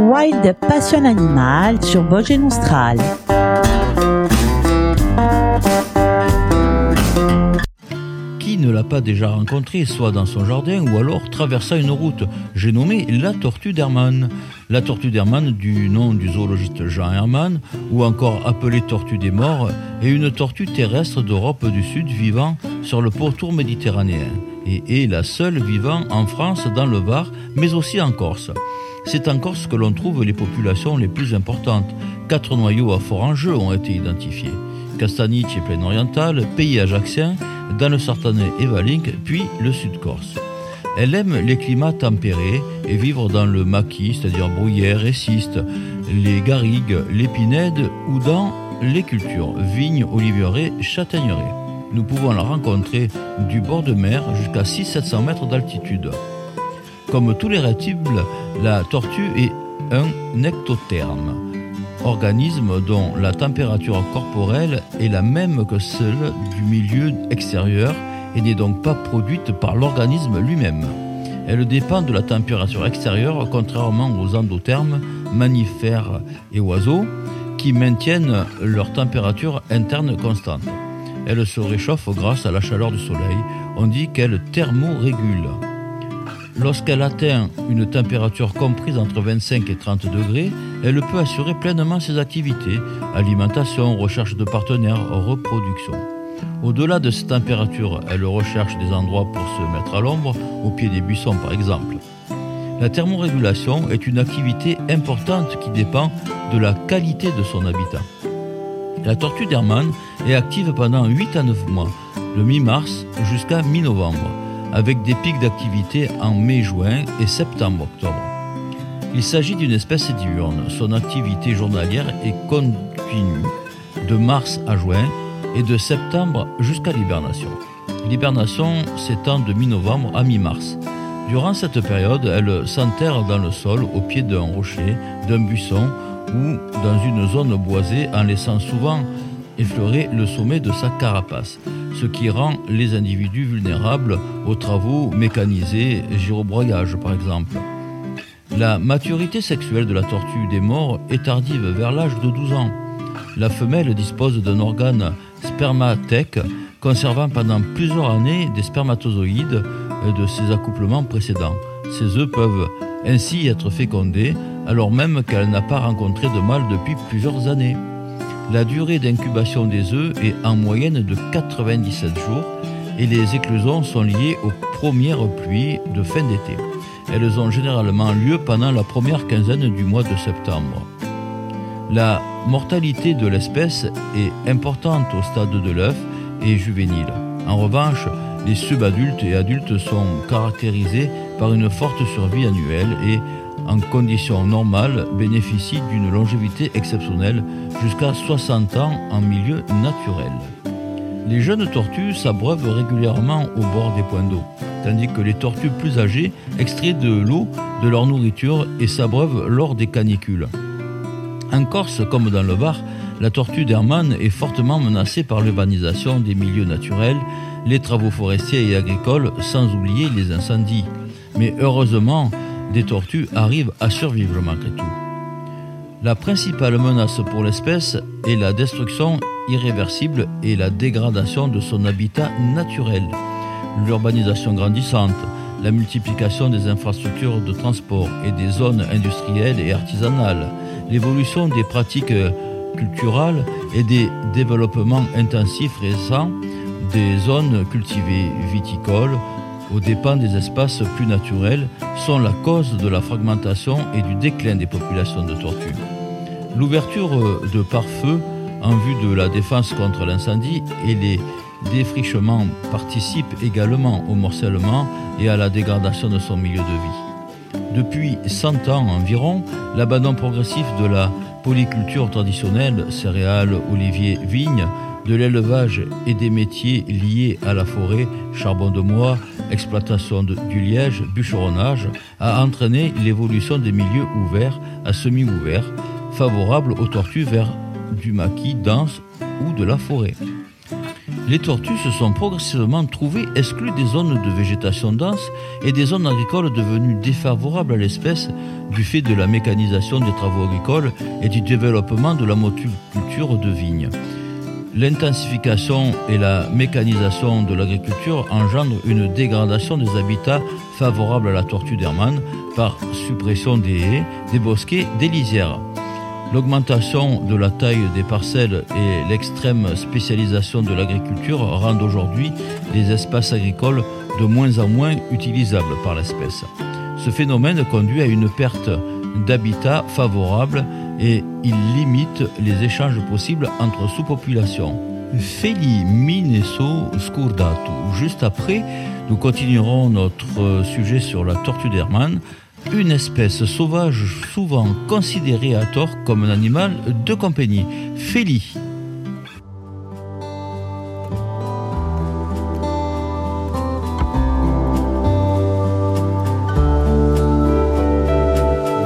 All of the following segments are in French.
Wild Passion Animal sur Vosges Austral. ne l'a pas déjà rencontré, soit dans son jardin ou alors traversant une route. J'ai nommé la tortue d'Hermann. La tortue d'Hermann, du nom du zoologiste Jean Hermann, ou encore appelée tortue des morts, est une tortue terrestre d'Europe du Sud vivant sur le pourtour méditerranéen et est la seule vivant en France, dans le Var, mais aussi en Corse. C'est en Corse que l'on trouve les populations les plus importantes. Quatre noyaux à fort enjeu ont été identifiés. Castaniche et Plaine orientale, pays ajaxien, dans le Sartanais et Valink, puis le Sud-Corse. Elle aime les climats tempérés et vivre dans le maquis, c'est-à-dire bruyère et ciste, les garrigues, l'épinède ou dans les cultures, vignes, oliveraie, châtaigneraies. Nous pouvons la rencontrer du bord de mer jusqu'à 600-700 mètres d'altitude. Comme tous les reptiles, la tortue est un ectotherme organisme dont la température corporelle est la même que celle du milieu extérieur et n'est donc pas produite par l'organisme lui-même. Elle dépend de la température extérieure, contrairement aux endothermes, mammifères et oiseaux, qui maintiennent leur température interne constante. Elle se réchauffe grâce à la chaleur du soleil. On dit qu'elle thermorégule. Lorsqu'elle atteint une température comprise entre 25 et 30 degrés, elle peut assurer pleinement ses activités, alimentation, recherche de partenaires, reproduction. Au-delà de cette température, elle recherche des endroits pour se mettre à l'ombre, au pied des buissons par exemple. La thermorégulation est une activité importante qui dépend de la qualité de son habitat. La tortue d'Hermann est active pendant 8 à 9 mois, de mi-mars jusqu'à mi-novembre avec des pics d'activité en mai-juin et septembre-octobre. Il s'agit d'une espèce diurne. Son activité journalière est continue de mars à juin et de septembre jusqu'à l'hibernation. L'hibernation s'étend de mi-novembre à mi-mars. Durant cette période, elle s'enterre dans le sol au pied d'un rocher, d'un buisson ou dans une zone boisée en laissant souvent effleurer le sommet de sa carapace, ce qui rend les individus vulnérables aux travaux mécanisés, gyrobroyage par exemple. La maturité sexuelle de la tortue des morts est tardive vers l'âge de 12 ans. La femelle dispose d'un organe spermathèque conservant pendant plusieurs années des spermatozoïdes de ses accouplements précédents. Ces œufs peuvent ainsi être fécondés alors même qu'elle n'a pas rencontré de mâle depuis plusieurs années. La durée d'incubation des œufs est en moyenne de 97 jours et les éclosions sont liées aux premières pluies de fin d'été. Elles ont généralement lieu pendant la première quinzaine du mois de septembre. La mortalité de l'espèce est importante au stade de l'œuf et juvénile. En revanche, les subadultes et adultes sont caractérisés par une forte survie annuelle et en conditions normales, bénéficient d'une longévité exceptionnelle jusqu'à 60 ans en milieu naturel. Les jeunes tortues s'abreuvent régulièrement au bord des points d'eau, tandis que les tortues plus âgées extraient de l'eau de leur nourriture et s'abreuvent lors des canicules. En Corse, comme dans le Var, la tortue d'Hermann est fortement menacée par l'urbanisation des milieux naturels, les travaux forestiers et agricoles, sans oublier les incendies. Mais heureusement, des tortues arrivent à survivre malgré tout. La principale menace pour l'espèce est la destruction irréversible et la dégradation de son habitat naturel. L'urbanisation grandissante, la multiplication des infrastructures de transport et des zones industrielles et artisanales, l'évolution des pratiques culturelles et des développements intensifs récents des zones cultivées viticoles, aux dépens des espaces plus naturels sont la cause de la fragmentation et du déclin des populations de tortues. L'ouverture de pare-feu en vue de la défense contre l'incendie et les défrichements participent également au morcellement et à la dégradation de son milieu de vie. Depuis 100 ans environ, l'abandon progressif de la polyculture traditionnelle, céréales, oliviers, vignes, de l'élevage et des métiers liés à la forêt, charbon de bois, exploitation du liège, bûcheronnage, a entraîné l'évolution des milieux ouverts à semi-ouverts, favorables aux tortues vers du maquis dense ou de la forêt. les tortues se sont progressivement trouvées exclues des zones de végétation dense et des zones agricoles devenues défavorables à l'espèce du fait de la mécanisation des travaux agricoles et du développement de la motoculture de vignes. L'intensification et la mécanisation de l'agriculture engendrent une dégradation des habitats favorables à la tortue d'Hermann par suppression des haies, des bosquets, des lisières. L'augmentation de la taille des parcelles et l'extrême spécialisation de l'agriculture rendent aujourd'hui les espaces agricoles de moins en moins utilisables par l'espèce. Ce phénomène conduit à une perte d'habitat favorable et il limite les échanges possibles entre sous-populations. Feli Mineso Scurdatu. Juste après, nous continuerons notre sujet sur la tortue d'Hermann une espèce sauvage souvent considérée à tort comme un animal de compagnie. Félie.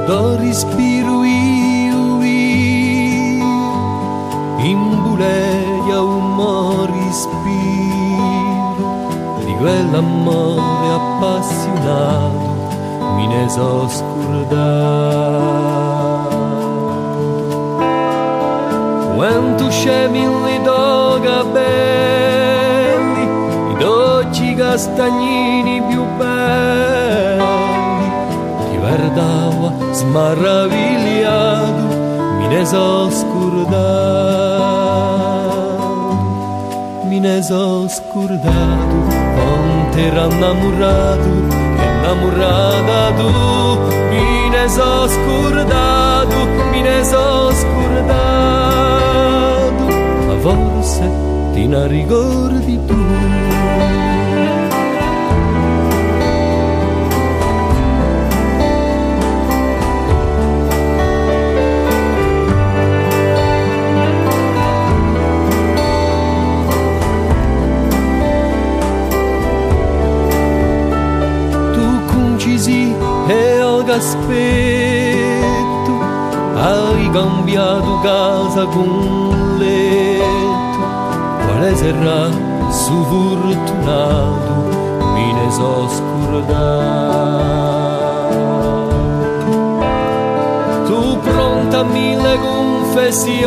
Do respiro imbuleia un mo di quell'amore appassionato mi ne so scordato. Quanto scemi li doga belli, i dolci castagnini più belli, ti guardava smaravigliato, mi ne so scordato, cines aos cordado Ontem namorado Enamorada do Cines aos cordado Cines A voce ti na rigor di pluma con letto, quale sarà su fortunato, mi ne so scordato. Tu pronta a mille confessioni,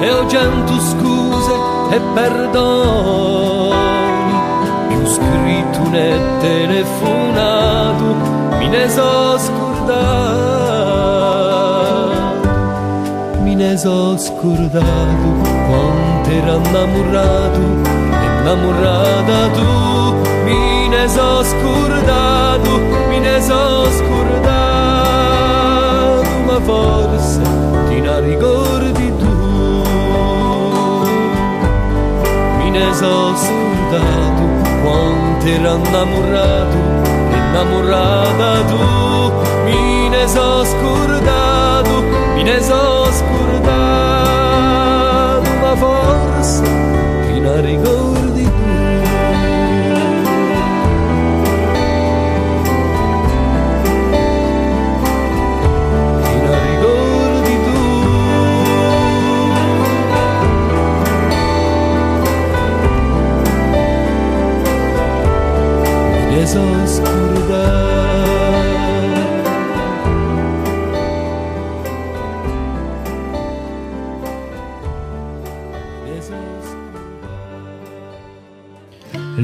e ho cento scuse e perdoni, più scritto né telefonato mi ne so scordato, ne so scordato quanto era innamorato, innamorata tu, mi ne so scordato, mi ne so scordato, ma forse ti ne ricordi tu, mi ne so scordato quanto era innamorato innamorata tu. Mi ne so scordato in esoscurità, ma scurtat una forță ricordi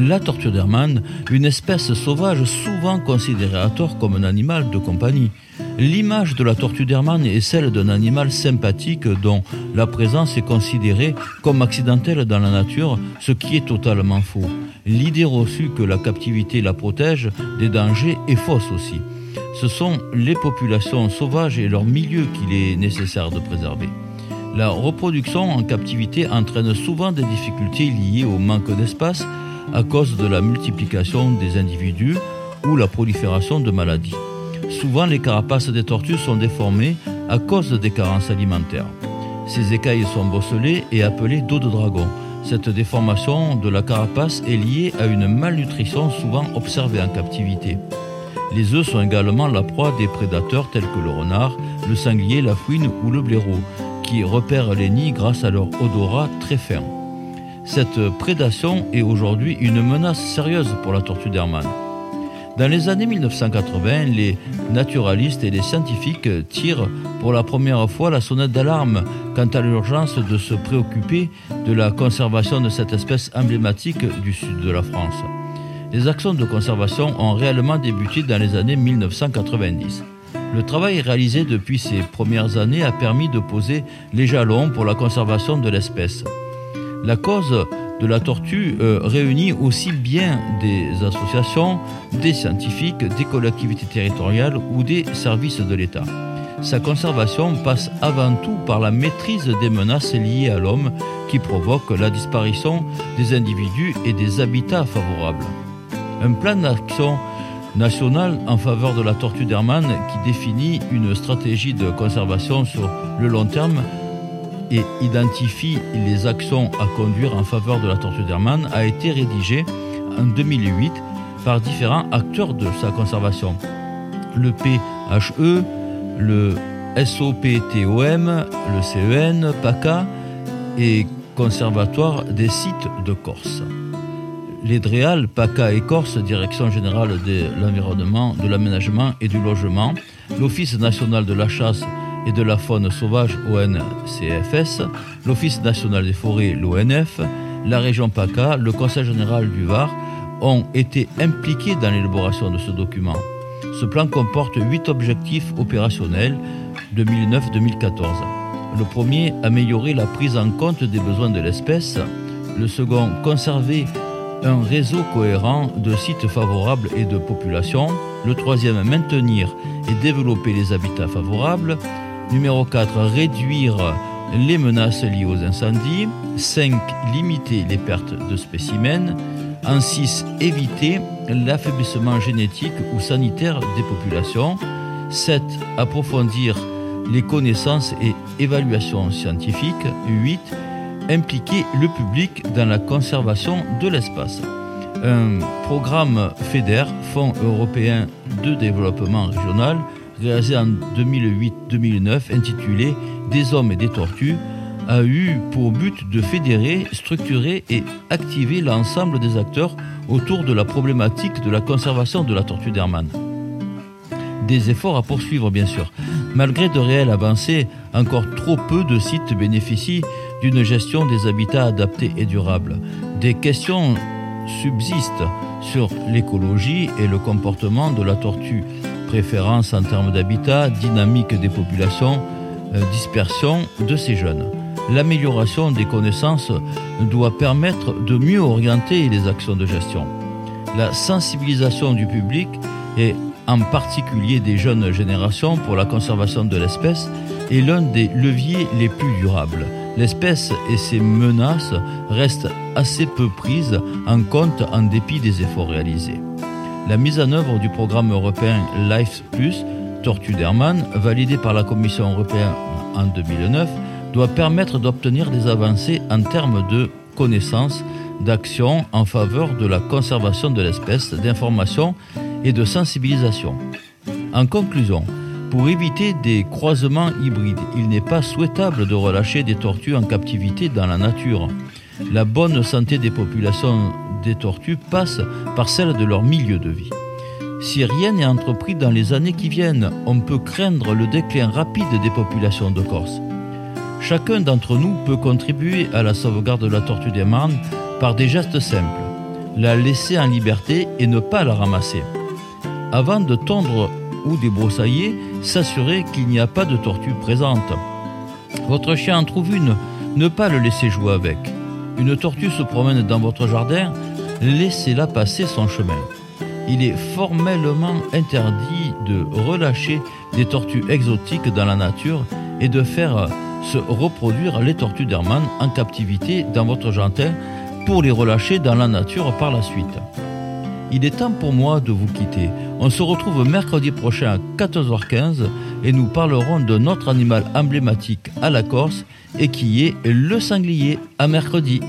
La tortue d'Hermann, une espèce sauvage souvent considérée à tort comme un animal de compagnie. L'image de la tortue d'Hermann est celle d'un animal sympathique dont la présence est considérée comme accidentelle dans la nature, ce qui est totalement faux. L'idée reçue que la captivité la protège des dangers est fausse aussi. Ce sont les populations sauvages et leur milieu qu'il est nécessaire de préserver. La reproduction en captivité entraîne souvent des difficultés liées au manque d'espace à cause de la multiplication des individus ou la prolifération de maladies. Souvent, les carapaces des tortues sont déformées à cause des carences alimentaires. Ces écailles sont bosselées et appelées dos de dragon. Cette déformation de la carapace est liée à une malnutrition souvent observée en captivité. Les œufs sont également la proie des prédateurs tels que le renard, le sanglier, la fouine ou le blaireau, qui repèrent les nids grâce à leur odorat très fin. Cette prédation est aujourd'hui une menace sérieuse pour la tortue d'Hermann. Dans les années 1980, les naturalistes et les scientifiques tirent pour la première fois la sonnette d'alarme quant à l'urgence de se préoccuper de la conservation de cette espèce emblématique du sud de la France. Les actions de conservation ont réellement débuté dans les années 1990. Le travail réalisé depuis ces premières années a permis de poser les jalons pour la conservation de l'espèce. La cause de la tortue euh, réunit aussi bien des associations, des scientifiques, des collectivités territoriales ou des services de l'État. Sa conservation passe avant tout par la maîtrise des menaces liées à l'homme qui provoquent la disparition des individus et des habitats favorables. Un plan d'action national en faveur de la tortue d'Hermann qui définit une stratégie de conservation sur le long terme et identifie les actions à conduire en faveur de la tortue d'Hermann a été rédigé en 2008 par différents acteurs de sa conservation. Le PHE, le SOPTOM, le CEN, PACA et Conservatoire des sites de Corse. Les DREAL, PACA et Corse, Direction générale de l'environnement, de l'aménagement et du logement, l'Office national de la chasse et de la faune sauvage ONCFS, l'Office national des forêts, l'ONF, la région PACA, le Conseil général du Var ont été impliqués dans l'élaboration de ce document. Ce plan comporte huit objectifs opérationnels 2009-2014. Le premier, améliorer la prise en compte des besoins de l'espèce. Le second, conserver un réseau cohérent de sites favorables et de populations. Le troisième, maintenir et développer les habitats favorables. Numéro 4, réduire les menaces liées aux incendies. 5, limiter les pertes de spécimens. En 6, éviter l'affaiblissement génétique ou sanitaire des populations. 7, approfondir les connaissances et évaluations scientifiques. 8, impliquer le public dans la conservation de l'espace. Un programme FEDER, Fonds européen de développement régional, réalisé en 2008-2009, intitulé Des hommes et des tortues, a eu pour but de fédérer, structurer et activer l'ensemble des acteurs autour de la problématique de la conservation de la tortue d'Hermann. Des efforts à poursuivre bien sûr. Malgré de réelles avancées, encore trop peu de sites bénéficient d'une gestion des habitats adaptés et durables. Des questions subsistent sur l'écologie et le comportement de la tortue, préférence en termes d'habitat, dynamique des populations, euh, dispersion de ces jeunes. L'amélioration des connaissances doit permettre de mieux orienter les actions de gestion. La sensibilisation du public et en particulier des jeunes générations pour la conservation de l'espèce est l'un des leviers les plus durables. L'espèce et ses menaces restent assez peu prises en compte en dépit des efforts réalisés. La mise en œuvre du programme européen Life Plus, Tortue d'Hermann, validé par la Commission européenne en 2009, doit permettre d'obtenir des avancées en termes de connaissances, d'action en faveur de la conservation de l'espèce, d'information et de sensibilisation. En conclusion, pour éviter des croisements hybrides, il n'est pas souhaitable de relâcher des tortues en captivité dans la nature. La bonne santé des populations des tortues passe par celle de leur milieu de vie. Si rien n'est entrepris dans les années qui viennent, on peut craindre le déclin rapide des populations de Corse. Chacun d'entre nous peut contribuer à la sauvegarde de la tortue des Marnes par des gestes simples. La laisser en liberté et ne pas la ramasser. Avant de tondre ou débroussailler, s'assurer qu'il n'y a pas de tortue présente. Votre chien en trouve une, ne pas le laisser jouer avec. Une tortue se promène dans votre jardin, laissez-la passer son chemin. Il est formellement interdit de relâcher des tortues exotiques dans la nature et de faire se reproduire les tortues d'Hermann en captivité dans votre jardin pour les relâcher dans la nature par la suite. Il est temps pour moi de vous quitter. On se retrouve mercredi prochain à 14h15 et nous parlerons de notre animal emblématique à la Corse et qui est le sanglier. À mercredi.